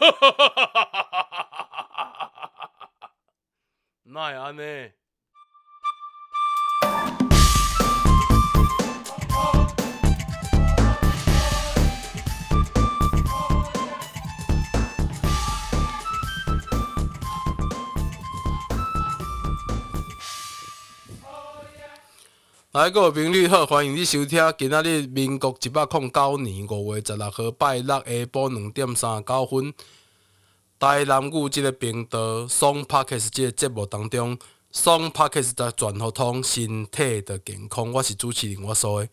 那会安呢？来，各位朋友好，欢迎你收听今仔日民国一百零九年五月十六号拜六下晡两点三十九分，台南语这个频道双 Podcast 这个节目当中，双 Podcast 在全互通身体的健康，我是主持人我说的。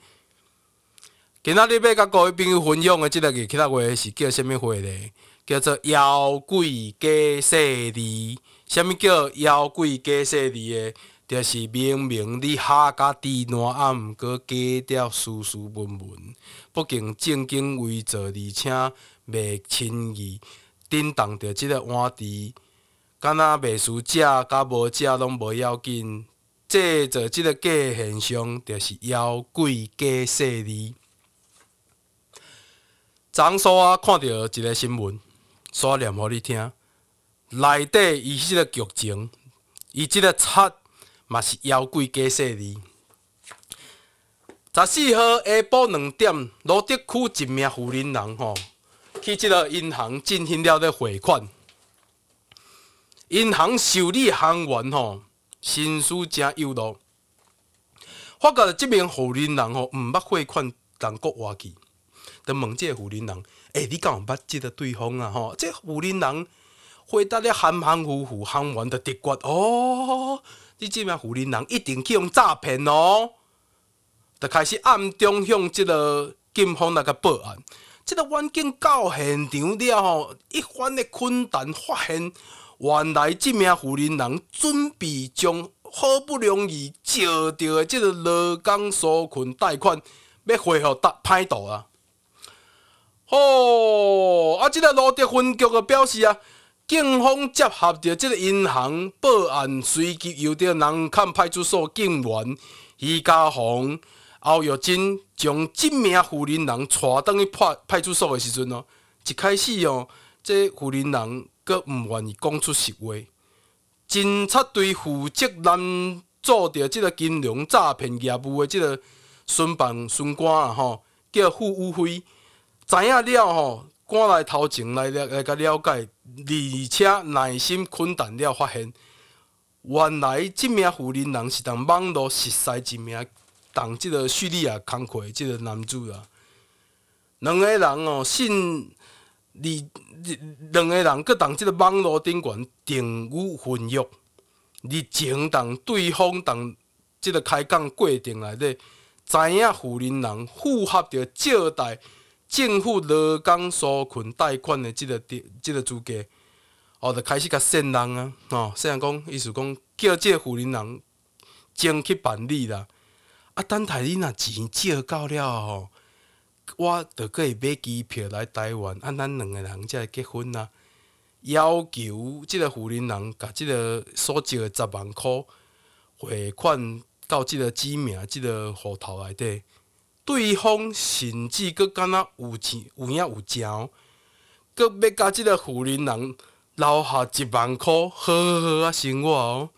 今仔日要甲各位朋友分享的这个日期话是叫什么话呢？叫做妖怪假势利。什么叫妖怪假势利的？就是明明你哈甲低烂，啊，毋过假调斯斯文文，不敬正经为坐，而且袂亲意，顶当着即个碗伫，敢若袂输食，甲无食拢无要紧。制造即个假现象，就是妖怪假势利。昨晡啊，看到一个新闻，煞念互你听，内底伊即个剧情，伊即个插。嘛是妖怪假势利。十四号下晡两点，罗德区一名妇人人吼，去即个银行进行了咧汇款。银行受理行员吼，心思诚幼稚，发觉即名妇人人吼，毋捌汇款中国话去，就问即个妇人人：诶、你敢有捌即个对方啊？吼，即妇人人回答咧含含糊糊，行员就直觉哦。你即名妇人人一定去用诈骗哦，就开始暗中向即个警方来个报案。即个员警到现场了后，一番的困难，发现原来即名妇人人准备将好不容易借到的即个劳工纾困贷款要恢复达歹度啊！吼，啊，即个罗德分局个表示啊。警方接合着这个银行报案，随即由着南崁派出所警员徐家宏、欧玉珍将这名妇人人带转去派派出所的时阵哦，一开始哦，这妇人人阁毋愿意讲出实话。警察队负责拦阻着这个金融诈骗业务的这个巡办巡官啊，吼，叫付乌辉，知影了吼。赶来头前来了来甲了解，而且耐心困难了，发现原来这名妇人人是当网络识识一名当即个叙利亚工课即个男子啊。两个人哦，信你两个人阁当即个网络顶悬订有婚约，而前当对方当即个开讲过程内底，知影妇人人符合着借贷。政府劳工纾困贷款的即个即个资格，哦，就开始甲骗人啊！哦，虽然讲意思讲叫即个妇人人先去办理啦。啊，等待你若钱借够了吼，我就可会买机票来台湾，啊，咱两个人才会结婚啊。要求即个富人人甲即个所借的十万块汇款到即个指名即个户头内底。对方甚至阁敢若有钱有影有钱，阁要甲即个富人人留下一万块，好好好啊生活哦。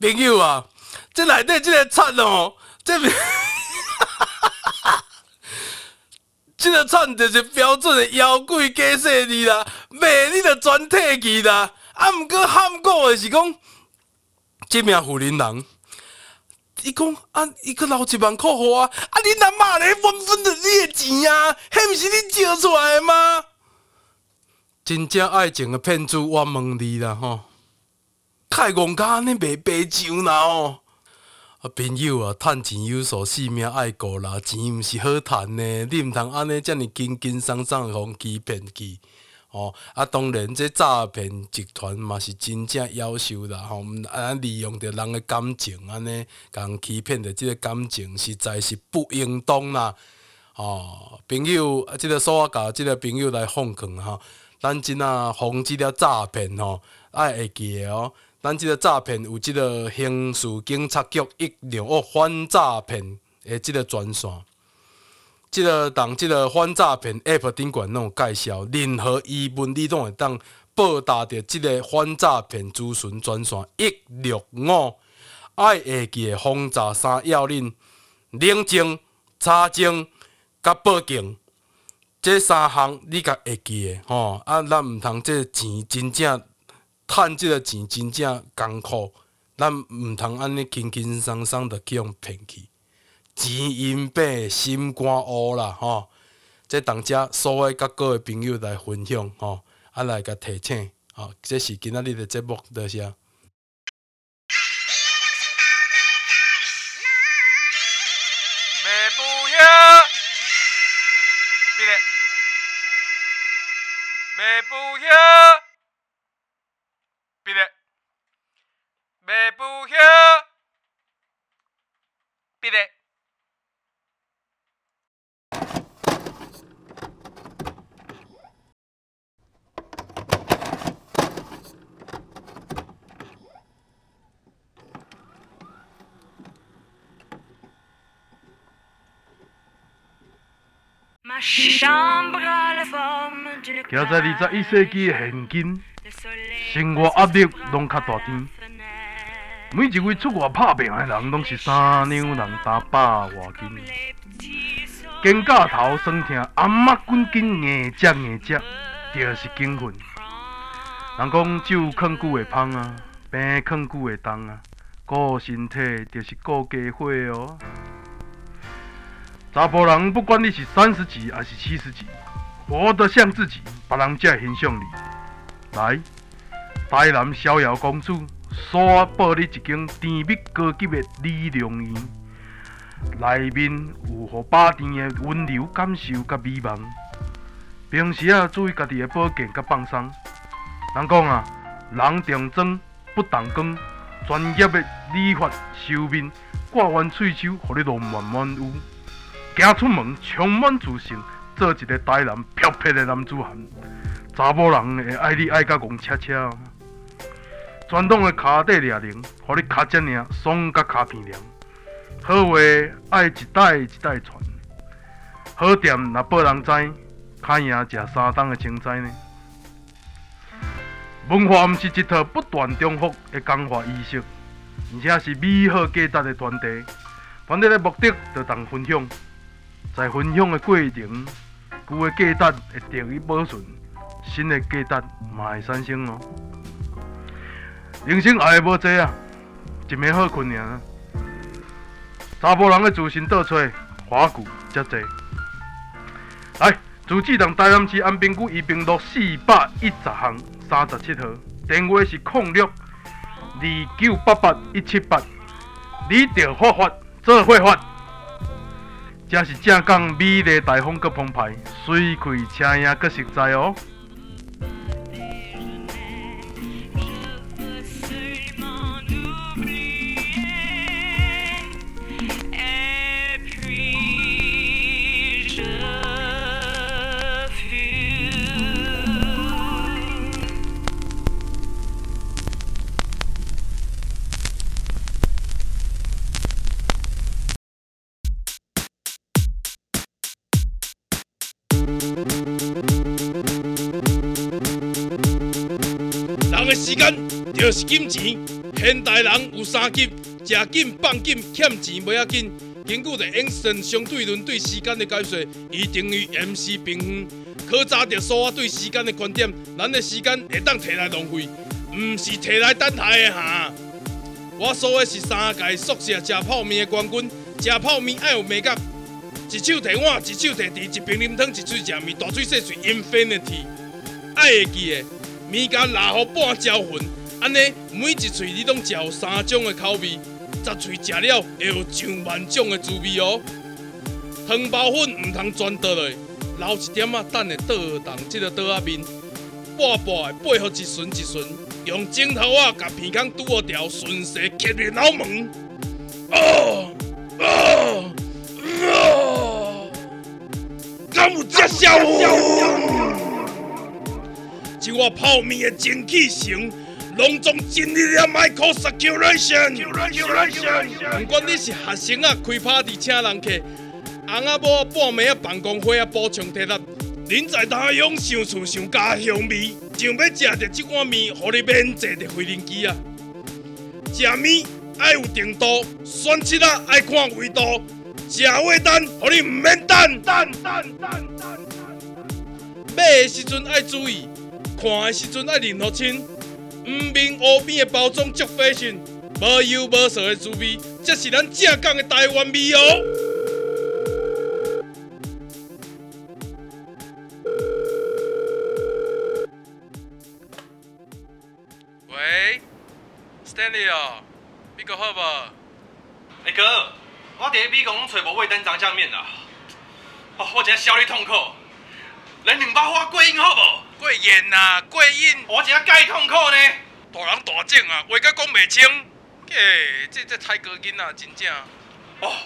朋友啊，即内底即个惨哦，即哈哈哈哈这个惨就是标准的妖怪假势利啦，卖你着全退去啦。啊，毋过喊过的是讲，这名富人人。伊讲啊，伊阁留一万块互我，啊，恁若骂咧分分着你的钱啊，迄毋是你借出来的吗？真正爱情的骗子，我问你啦吼，太戆家安尼卖白酒啦吼！啊，朋友啊，趁钱有所，性命爱顾啦，钱毋是好趁的，你毋通安尼遮尔轻轻松松互欺骗去。哦，啊，当然，这诈骗集团嘛是真正夭寿啦，吼、哦，啊，利用着人的感情，安尼共欺骗着即个感情，实在是不应当啦。哦，朋友，啊，即、这个说我甲即个朋友来奉劝哈，咱即啊防止了诈骗吼，爱会记哦，咱即个诈骗有即个刑事警察局一零五反诈骗的即个专线。即个同即个反诈骗 App 顶管拢有介绍，任何疑问你拢会当拨打着即个反诈骗咨询专线一六五，爱会记的轰炸三要领：冷静、查证、甲报警，这三项你甲会记的吼。啊，咱毋通即钱真正趁即个钱真正艰苦，咱毋通安尼轻轻松松的去用骗去。钱因变心肝乌啦，吼！即同遮所有甲各位朋友来分享，吼，啊来甲提醒，吼，这是今仔日的节目，多谢。徛在二十一世纪的现今，生活压力拢较大点。每一位出外打拼的人，拢是三两人打百外斤。肩胛头酸痛，阿妈滚筋硬只硬只，就是兴奋。人讲酒劝久会芳啊，病劝久会重啊，顾身体就是顾家伙哦。查甫人不管你是三十几还是七十几，活得像自己，别人才会欣赏你。来，台南逍遥公主，刷报你一间甜蜜高级的美容院，内面有互百甜的温柔感受甲美梦。平时啊，注意家己的保健甲放松。人讲啊，人重妆不重工，专业的理发修面，挂完喙须，互你容满满有。行出门充满自信，做一个台南漂泊的男子汉。查某人会爱你爱甲戆恰恰。传统的脚底抓铃，互你脚趾领爽甲脚片凉。好话爱一代一代传，好店若无人知，较赢食三冬的青菜呢。文化毋是一套不断重复的工化仪式，而且是美好价值的团体。团体的目的就当分享。在分享的过程，旧的价值会得以保存，新的价值嘛会产生哦。人生爱的无多啊，一暝好困尔。查甫人的自信倒找，花骨才多。来，自治党台南市安平区一平路四百一十巷三十七号，电话是零六二九八八一七八，你着发发做会发。正是正港美丽台风阁澎湃，水气车影阁实在哦。就是金钱，现代人有三急：食紧、放紧、欠钱，不要紧。根据着英森相对论对时间的解说伊等于 MC 平方。考察着所有对时间的观点，咱的时间会当摕来浪费，毋是摕来等待的哈。我说的是三届宿舍吃泡面的冠军，吃泡面爱有美感，一手提碗，一手提箸，一边啉汤，一嘴食面，大嘴细嘴，Infinity，爱会记的。面甲拉好半焦痕，安尼每一喙你拢嚼三种的口味，十喙食了会有上万种的滋味哦。汤包粉毋通全倒落，留一点仔等下倒动即个倒仔面，半半的配合一顺一顺，用枕头啊甲鼻孔拄好条，顺势吸入脑门。哦哦哦！敢有这效果？一碗泡面的蒸汽绳，隆重建立了 Michael Circulation。不管你是学生啊，开 party 请人客，红仔某半暝啊放光火啊补充体力。恁在他乡想厝想家乡味，就要食着即碗面，互你免坐着飞轮机啊！食面爱有程度，选择啊爱看味道，食话等，互你毋免等。等等等等。买的时阵爱注意，看的时阵爱认好清，毋明乌边的包装足费心，无油无色的滋味，这是咱正港的台湾味哦。喂 Stanley 哦，你阁好无？哎、欸、哥，我伫美国拢找无味登炸酱面啦。哦，我真小你痛苦。来两包花过瘾好无？桂圆呐，过瘾。我真介痛苦呢。大人大正啊，话甲讲袂清。嘿，这这菜哥囡仔真正。哦，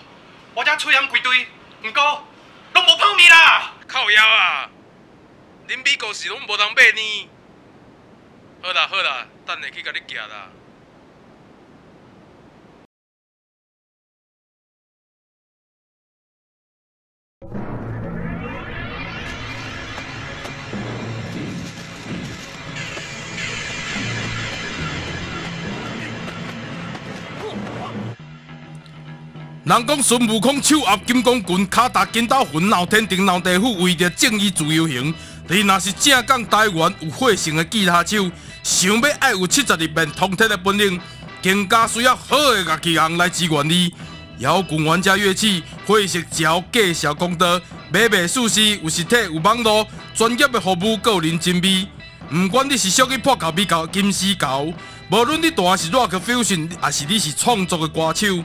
我这喙痒规堆，毋过拢无泡面啦。靠腰啊！恁美国是拢无通买呢。好啦好啦，等下去甲你寄啦。人讲孙悟空手握金刚棍，脚踏筋斗云，闹天庭闹地府，为着正义自由行。你若是正港台湾有血性的吉他手，想要爱有七十二变通天的本领，更加需要好的乐器行来支援你。摇滚玩家乐器，会识教介绍公道，买卖舒适，有实体有网络，专业的服务，个人真美。不管你是属于破旧米旧金丝猴，无论你弹是 Rock Fusion，还是你是创作的歌手。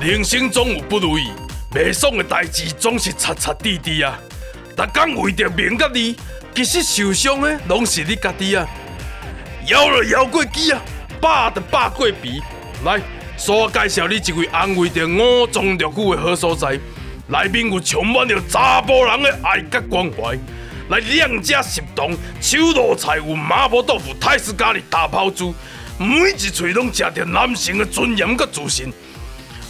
人生总有不如意，袂爽的代志总是擦擦滴滴啊！逐工为着名甲利，其实受伤的拢是你家己啊！摇了摇过机啊，拔的拔过皮。来，所我介绍你一位安慰着五脏六腑的好所在，内面有充满着查甫人的爱甲关怀。来，两家食堂，手路菜有麻婆豆腐、泰式咖喱、大泡猪，每一喙拢食着男性的尊严甲自信。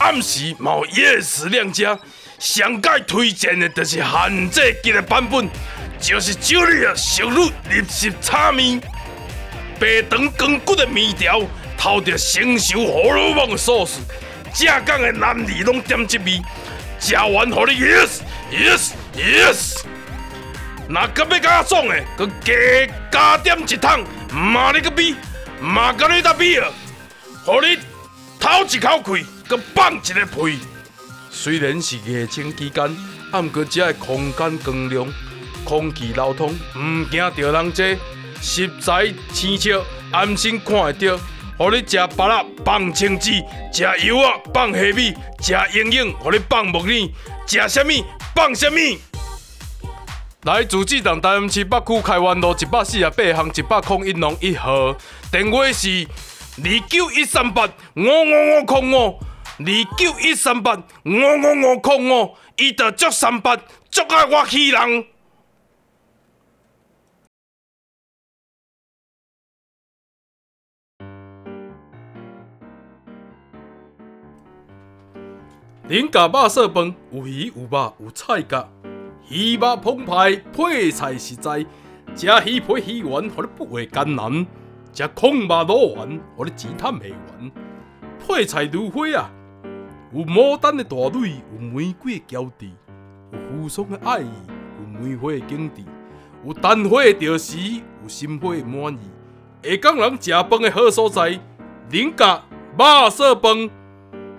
暗时嘛有 yes 两家，上界推荐的就是限制级的版本，就是酒里啊熟入入食炒面，白长光骨的面条，透着成熟胡萝卜的 sauce，正港的男儿拢点这味，吃完互你 yes yes yes，那个要加爽的，搁加加点一桶，麻你个逼，麻个你个逼啊，互你透一口气。搁放一个屁，虽然是疫情期间，啊，毋过遮个空间光亮，空气流通，毋惊着人济，实在清澈，安心看会到。互你食芭乐放青籽，食油啊放虾米，食营养，互你放木耳，食虾米放虾米。来自治党台南市北区开元路一百四十八巷一百空一弄一号，电话是二九一三八五五五空五。二九一三八五五五空五，伊着足三八，足爱我气人。恁家肉色饭有鱼有肉有菜甲，鱼肉澎湃，配菜实在，食鱼配鱼丸，互你不会艰难；食空肉卤丸，互你只贪袂完。配菜如花啊！有牡丹的大蕊，有玫瑰的娇滴，有扶桑的爱意，有梅花的景致，有丹花的调时，有心花的满意。下港人食饭的好所在，苓甲肉燥饭。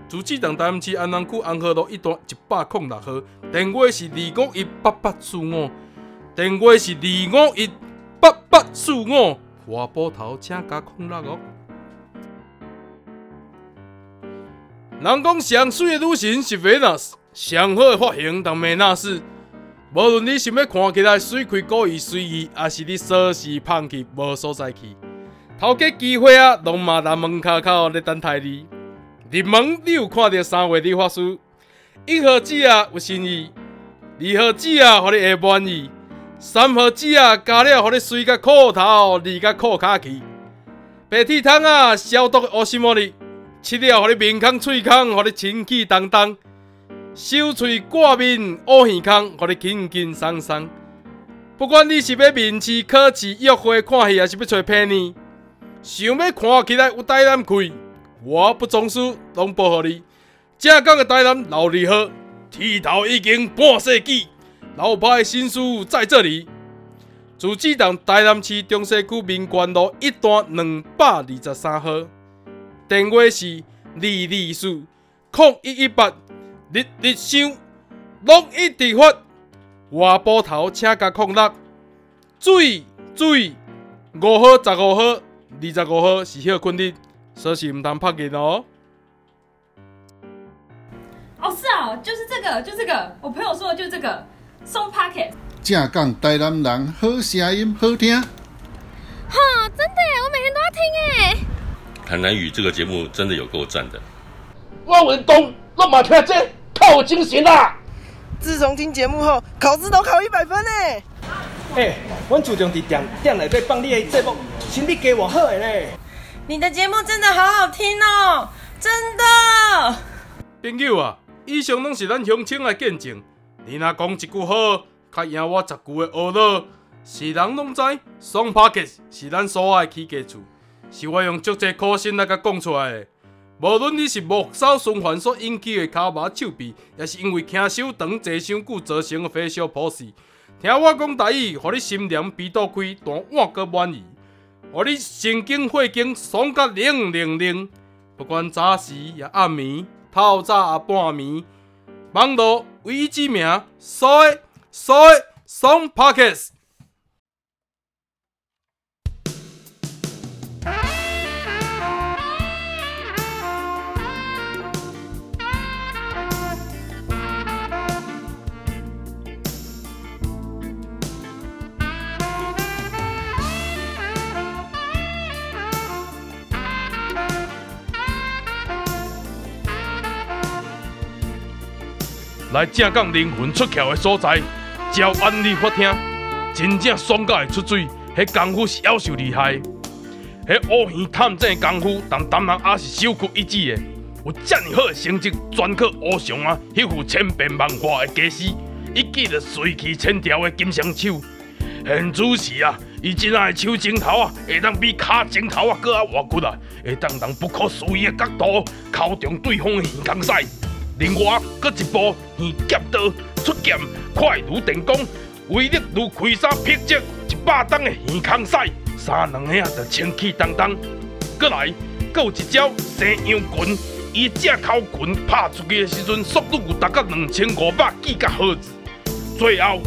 朱子东台市安南区安和路一段一百零六号，电话是二五一八八四五，电话是二五一八八四五。花波头请加空六哦。人讲上水的女神是 Venus，上好的发型当美纳斯。无论你想要看起来水亏故意随意，还是你锁匙放弃无所在去，头家机会啊，拢嘛在门口口咧等待你。入门你有看到三位理发师，一号子啊有新意，二号子啊互你会满意，三号子啊加了互你水甲裤头，二甲裤骹去，白铁汤啊消毒乌西莫哩。吃了，互你面空、喙空，互你清气荡荡；收喙挂面、乌耳空，互你轻轻松松。不管你是要面试、考试、约会、看戏，还是要找便宜，想要看起来有台南气，我不装输，拢保护你。正港的台南老字号，剃头已经半世纪，老派的新书在这里。住址台南市中西区民权路一段二百二十三号。电话是二二四零一一八，日日想，拢一直发。外埔头请加空六，水水五号、十五号、二十五号是休困日，所以唔通拍紧哦。哦，是啊，就是这个，就这个，我朋友说的就是这个，送 packet。正港台南人好声音好听，哈，真的，我每天都要听诶。台南语这个节目真的有够赞的。汪文东，那马天这太有精神啦！自从听节目后，考试都考一百分呢。哎、欸，我注重在点点内底放你的节目，心里给我好的嘞。你的节目真的好好听哦，真的。朋友啊，以上拢是咱乡亲的见证。你若讲一句好，较赢我十句的恶乐，是人拢知。双 Podcast 是咱所爱起家厝。是我用足济苦心来甲讲出来的。无论你是木扫循环所引起的骹麻手臂，也是因为听手长坐伤久造成的发烧不适，听我讲台语，互你心凉鼻肚开，但我阁满意，互你神经血经爽甲灵灵灵。不管早时也暗暝，透早也半暝，网络唯一之名，所以所以爽 Podcast。来正港灵魂出窍的所在，只要安利发听，真正爽到会出水。迄功夫是夭寿厉害，迄乌鱼探针的功夫，但当然也是首屈一指的。有遮尔好的成绩，专靠乌熊啊，迄副千变万化的架势，一记着水气千条的金双手。现主时啊，伊即仔的手指头啊，会当比脚指头啊搁较活骨啊，会当从不可思议的角度敲中对方的耳孔塞。另外，搁一部耳夹刀出剑，快如电光，威力如开山劈石，一百吨的耳孔塞，三两下就清气荡荡。搁来，搁有一招西洋拳，伊只口拳拍出去的时阵，速度有达到两千五百几甲赫兹。最后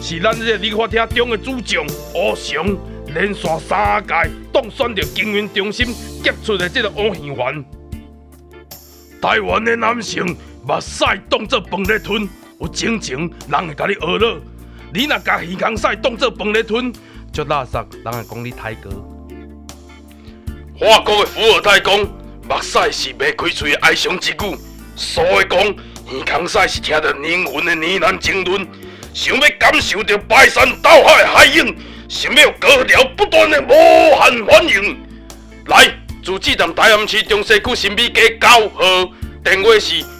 是咱这个理发厅中的主将乌翔，连续三届当选着经营中心杰出的这个乌鱼丸。台湾的男性。目屎当作饭来吞，有真情人会甲你学了。你若甲耳孔屎当作饭来吞，就垃圾人会讲你太哥。法国的伏尔泰讲，目屎是未开嘴的哀伤之语。所以讲，耳孔屎是听着灵魂的呢喃经纶。想要感受着排山倒海的海涌，想要高潮不断的无限欢迎。来，自治站台南市中西区新美街九号，电话是。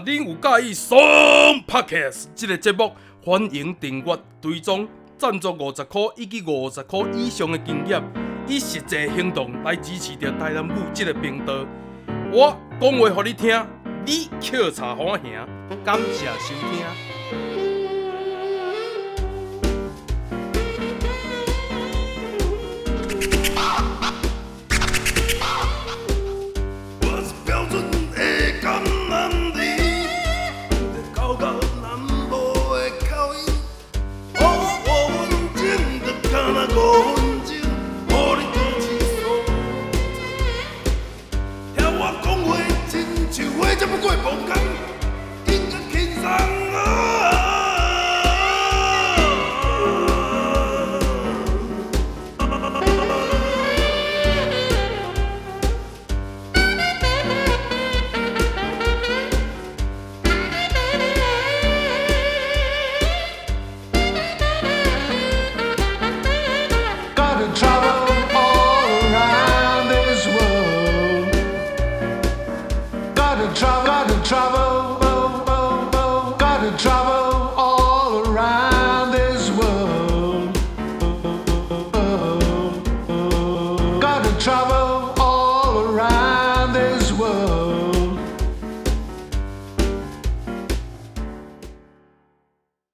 若恁有介意《SONG Podcast》这个节目，欢迎订阅、追踪、赞助五十块以及五十块以上的金额，以实际行动来支持着台南母这个频道。我讲话给你听，你笑茶欢迎，感谢收听。Okay.